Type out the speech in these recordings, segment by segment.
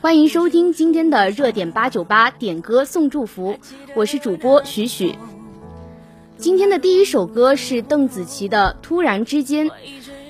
欢迎收听今天的热点八九八点歌送祝福，我是主播许许。今天的第一首歌是邓紫棋的《突然之间》，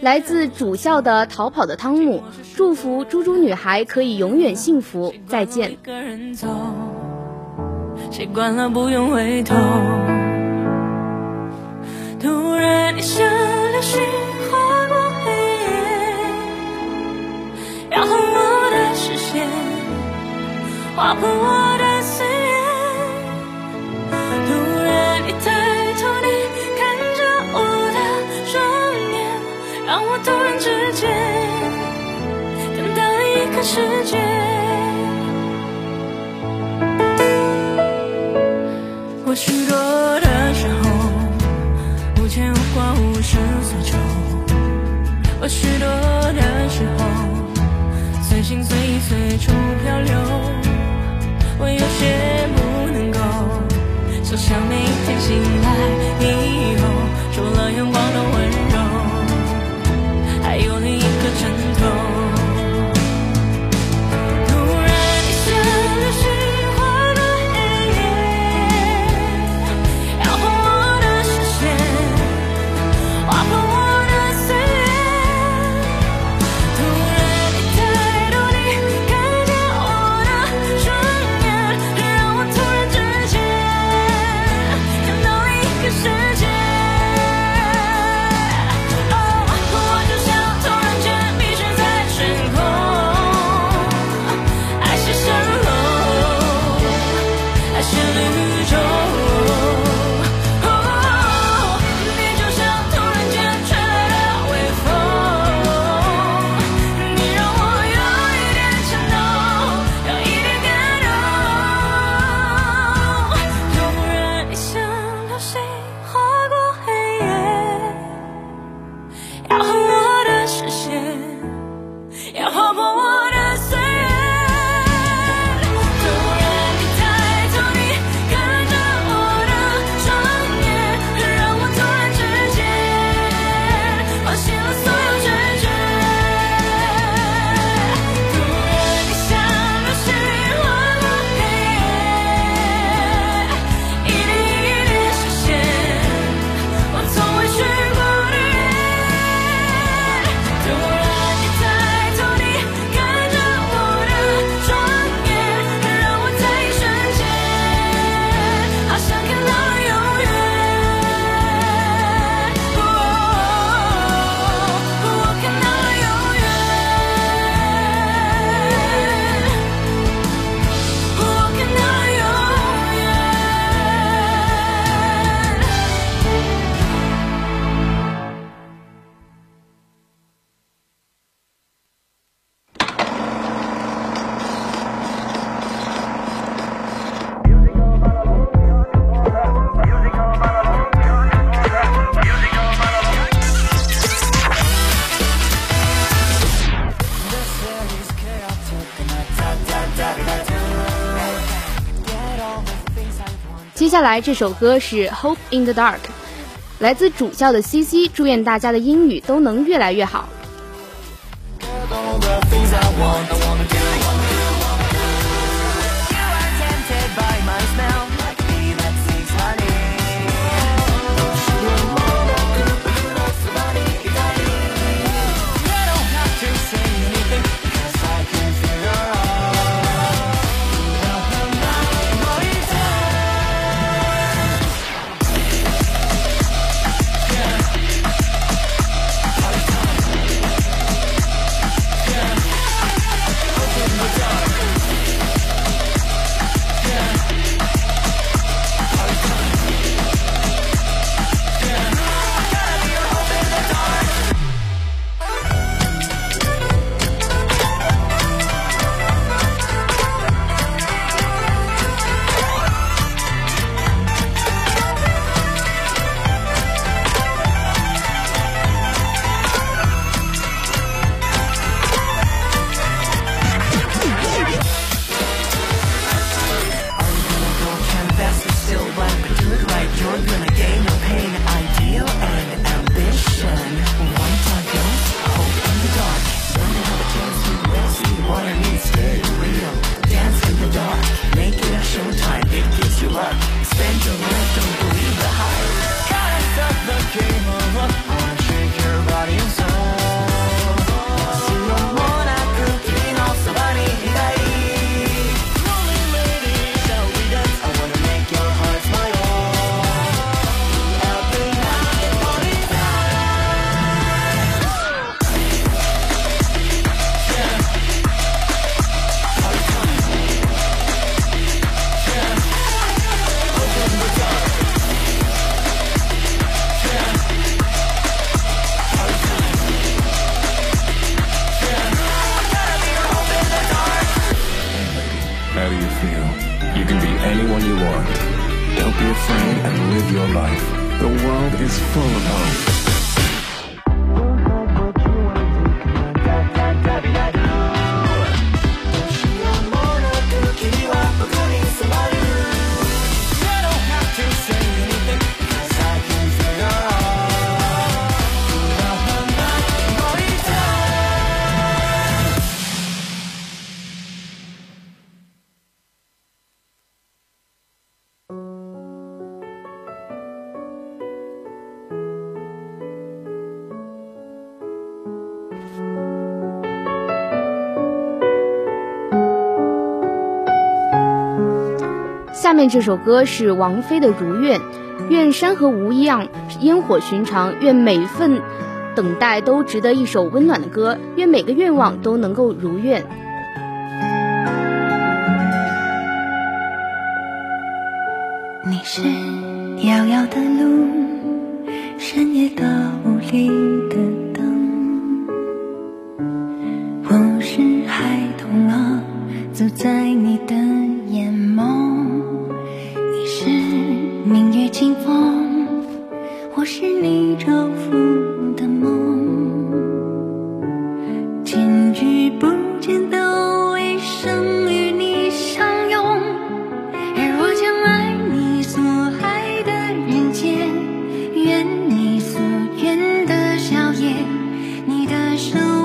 来自主校的逃跑的汤姆，祝福猪猪女孩可以永远幸福，再见。习惯了不用回头，突然你挂，无事所求。我许多的时候，随心随意，随处漂流。我有些不能够，想象每天醒来以后，除了阳光的温柔，下来这首歌是《Hope in the Dark》，来自主教的 CC，祝愿大家的英语都能越来越好。full of hope. 下面这首歌是王菲的《如愿》，愿山河无恙，烟火寻常，愿每一份等待都值得一首温暖的歌，愿每个愿望都能够如愿。你是遥遥的路，深夜的雾里的灯。我是孩童啊，走在。手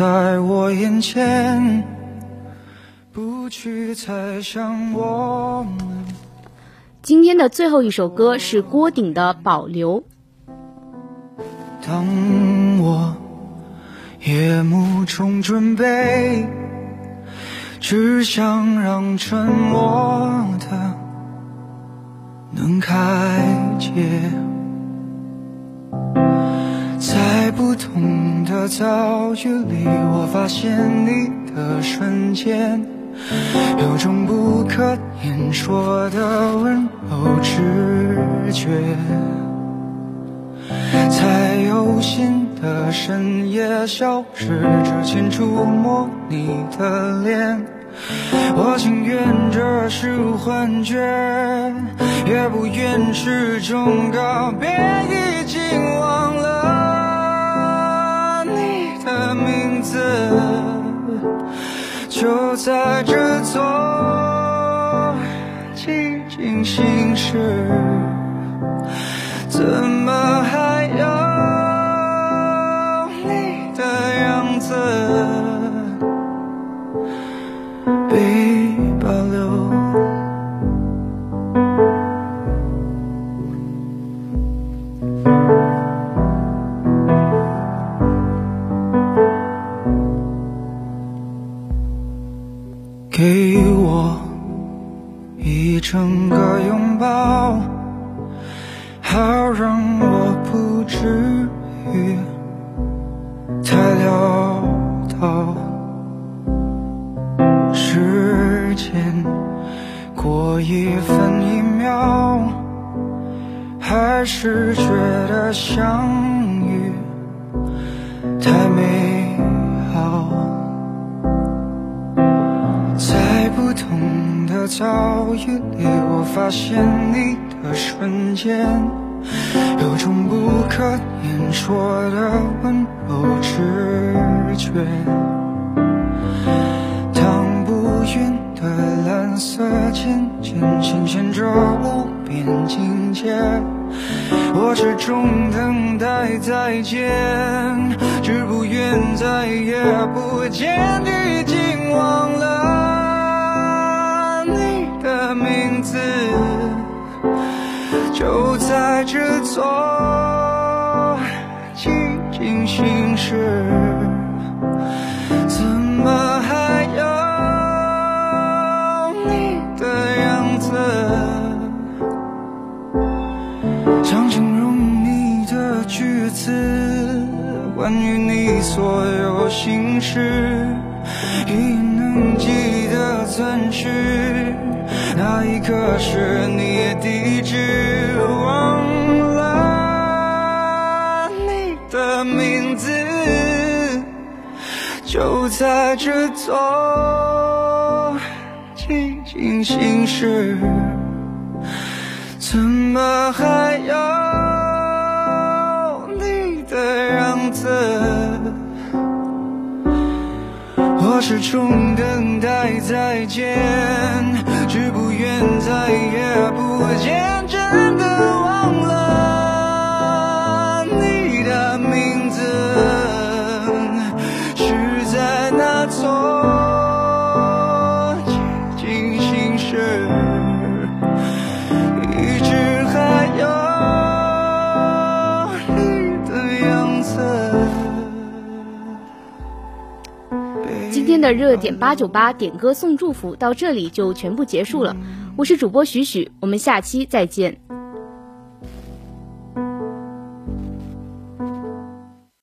在我眼前不去猜想我们。今天的最后一首歌是郭顶的保留。当我夜幕中准备只想让沉默的能开解。在不同的遭遇里，我发现你的瞬间，有种不可言说的温柔直觉。在有心的深夜消失之前触摸你的脸，我情愿这是幻觉，也不愿是种告别。已经忘就在这座寂静心事。怎么还还是觉得相遇太美好。在不同的遭遇里，我发现你的瞬间，有种不可言说的温柔直觉。渐渐显现着无边境界，我始终等待再见，只不愿再也不见，已经忘了你的名字，就在这座寂静心事。心事，已能记得暂时哪一刻是你地址，忘了你的名字。就在这座寂静心事，怎么还有你的样子？始终等待再见，只不愿再也不见，真的忘了的热点八九八点歌送祝福到这里就全部结束了。我是主播许许，我们下期再见。